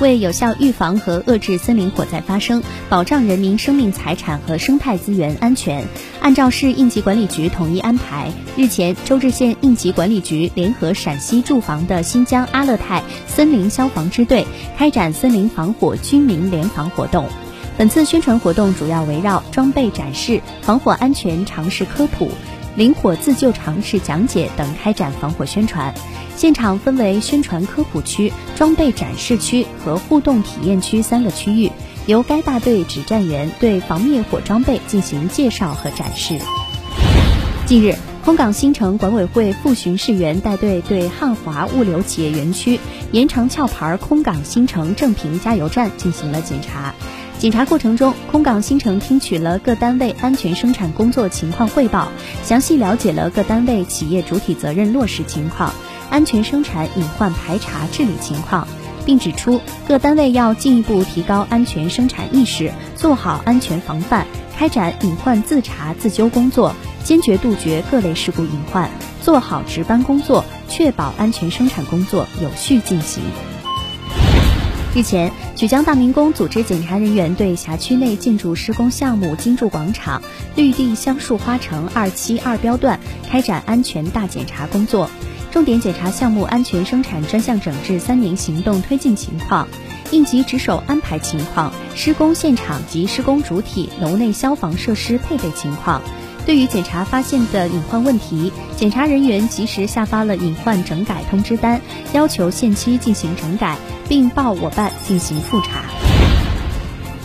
为有效预防和遏制森林火灾发生，保障人民生命财产和生态资源安全，按照市应急管理局统一安排，日前，周至县应急管理局联合陕西驻防的新疆阿勒泰森林消防支队开展森林防火居民联防活动。本次宣传活动主要围绕装备展示、防火安全常识科普、灵活自救常识讲解等开展防火宣传。现场分为宣传科普区、装备展示区和互动体验区三个区域，由该大队指战员对防灭火装备进行介绍和展示。近日，空港新城管委会副巡视员带队对汉华物流企业园区延长壳牌空港新城正平加油站进行了检查。检查过程中，空港新城听取了各单位安全生产工作情况汇报，详细了解了各单位企业主体责任落实情况。安全生产隐患排查治理情况，并指出各单位要进一步提高安全生产意识，做好安全防范，开展隐患自查自纠工作，坚决杜绝各类事故隐患，做好值班工作，确保安全生产工作有序进行。日前，曲江大明宫组织检查人员对辖区内建筑施工项目金筑广场绿地香树花城二期二标段开展安全大检查工作。重点检查项目安全生产专项整治三年行动推进情况、应急值守安排情况、施工现场及施工主体楼内消防设施配备情况。对于检查发现的隐患问题，检查人员及时下发了隐患整改通知单，要求限期进行整改，并报我办进行复查。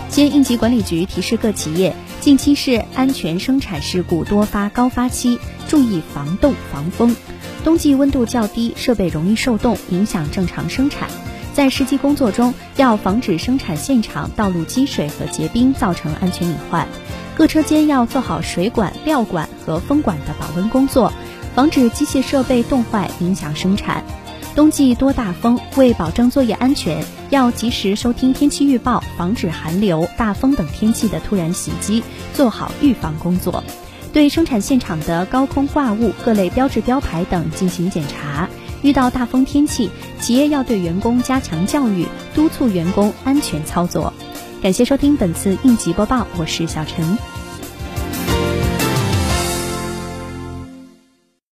县应急管理局提示各企业，近期是安全生产事故多发高发期，注意防冻防风。冬季温度较低，设备容易受冻，影响正常生产。在实际工作中，要防止生产现场道路积水和结冰造成安全隐患。各车间要做好水管、料管和风管的保温工作，防止机械设备冻坏影响生产。冬季多大风，为保证作业安全，要及时收听天气预报，防止寒流、大风等天气的突然袭击，做好预防工作。对生产现场的高空挂物、各类标志标牌等进行检查。遇到大风天气，企业要对员工加强教育，督促员工安全操作。感谢收听本次应急播报，我是小陈。